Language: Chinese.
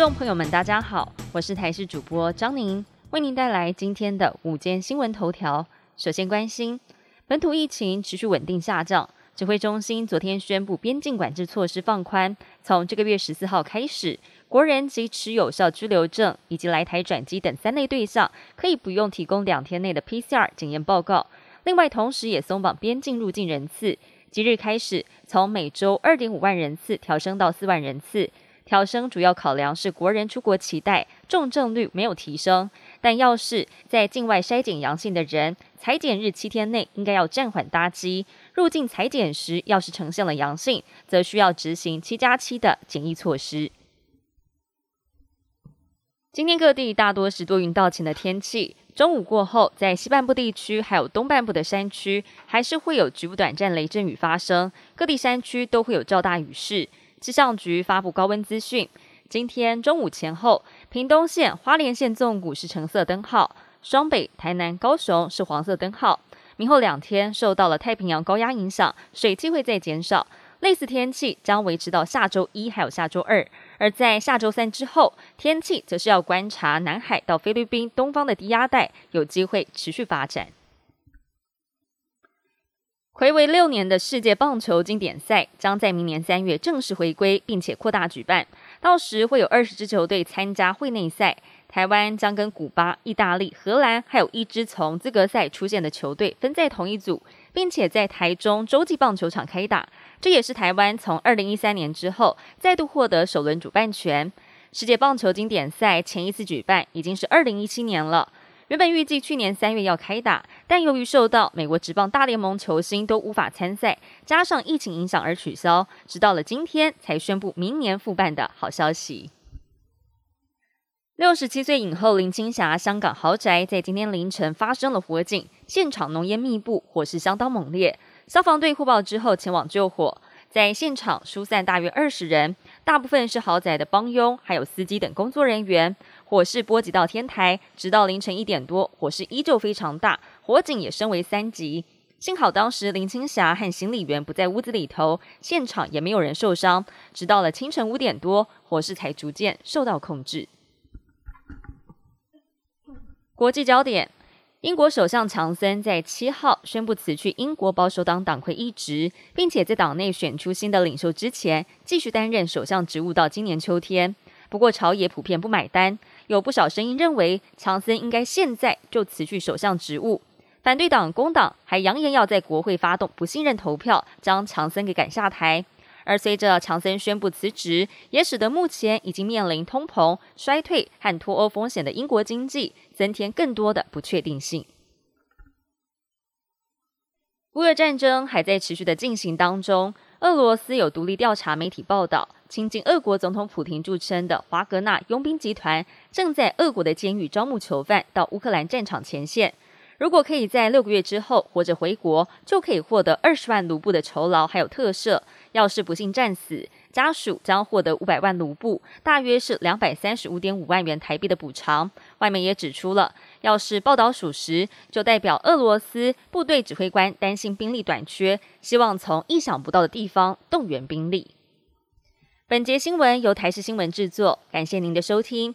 众朋友们，大家好，我是台视主播张宁，为您带来今天的午间新闻头条。首先关心本土疫情持续稳定下降，指挥中心昨天宣布边境管制措施放宽，从这个月十四号开始，国人及持有效居留证以及来台转机等三类对象，可以不用提供两天内的 PCR 检验报告。另外，同时也松绑边境入境人次，即日开始从每周二点五万人次调升到四万人次。调升主要考量是国人出国期待，重症率没有提升。但要是在境外筛检阳性的人，裁检日七天内应该要暂缓搭机。入境裁检时，要是呈现了阳性，则需要执行七加七的检疫措施。今天各地大多是多云到晴的天气。中午过后，在西半部地区还有东半部的山区，还是会有局部短暂雷阵雨发生。各地山区都会有较大雨势。气象局发布高温资讯，今天中午前后，屏东县、花莲县纵谷是橙色灯号，双北、台南、高雄是黄色灯号。明后两天受到了太平洋高压影响，水汽会再减少，类似天气将维持到下周一还有下周二。而在下周三之后，天气则是要观察南海到菲律宾东方的低压带有机会持续发展。回违六年的世界棒球经典赛将在明年三月正式回归，并且扩大举办。到时会有二十支球队参加会内赛。台湾将跟古巴、意大利、荷兰，还有一支从资格赛出现的球队分在同一组，并且在台中洲际棒球场开打。这也是台湾从二零一三年之后再度获得首轮主办权。世界棒球经典赛前一次举办已经是二零一七年了。原本预计去年三月要开打，但由于受到美国职棒大联盟球星都无法参赛，加上疫情影响而取消，直到了今天才宣布明年复办的好消息。六十七岁影后林青霞香港豪宅在今天凌晨发生了火警，现场浓烟密布，火势相当猛烈。消防队获报之后前往救火，在现场疏散大约二十人，大部分是豪宅的帮佣，还有司机等工作人员。火势波及到天台，直到凌晨一点多，火势依旧非常大，火警也升为三级。幸好当时林青霞和行李员不在屋子里头，现场也没有人受伤。直到了清晨五点多，火势才逐渐受到控制。国际焦点：英国首相强森在七号宣布辞去英国保守党党魁一职，并且在党内选出新的领袖之前，继续担任首相职务到今年秋天。不过朝野普遍不买单。有不少声音认为，强森应该现在就辞去首相职务。反对党工党还扬言要在国会发动不信任投票，将强森给赶下台。而随着强森宣布辞职，也使得目前已经面临通膨、衰退和脱欧风险的英国经济增添更多的不确定性。乌俄战争还在持续的进行当中。俄罗斯有独立调查媒体报道。亲近俄国总统普廷著称的华格纳佣兵集团，正在俄国的监狱招募囚犯到乌克兰战场前线。如果可以在六个月之后活着回国，就可以获得二十万卢布的酬劳，还有特赦。要是不幸战死，家属将获得五百万卢布，大约是两百三十五点五万元台币的补偿。外媒也指出了，要是报道属实，就代表俄罗斯部队指挥官担心兵力短缺，希望从意想不到的地方动员兵力。本节新闻由台视新闻制作，感谢您的收听。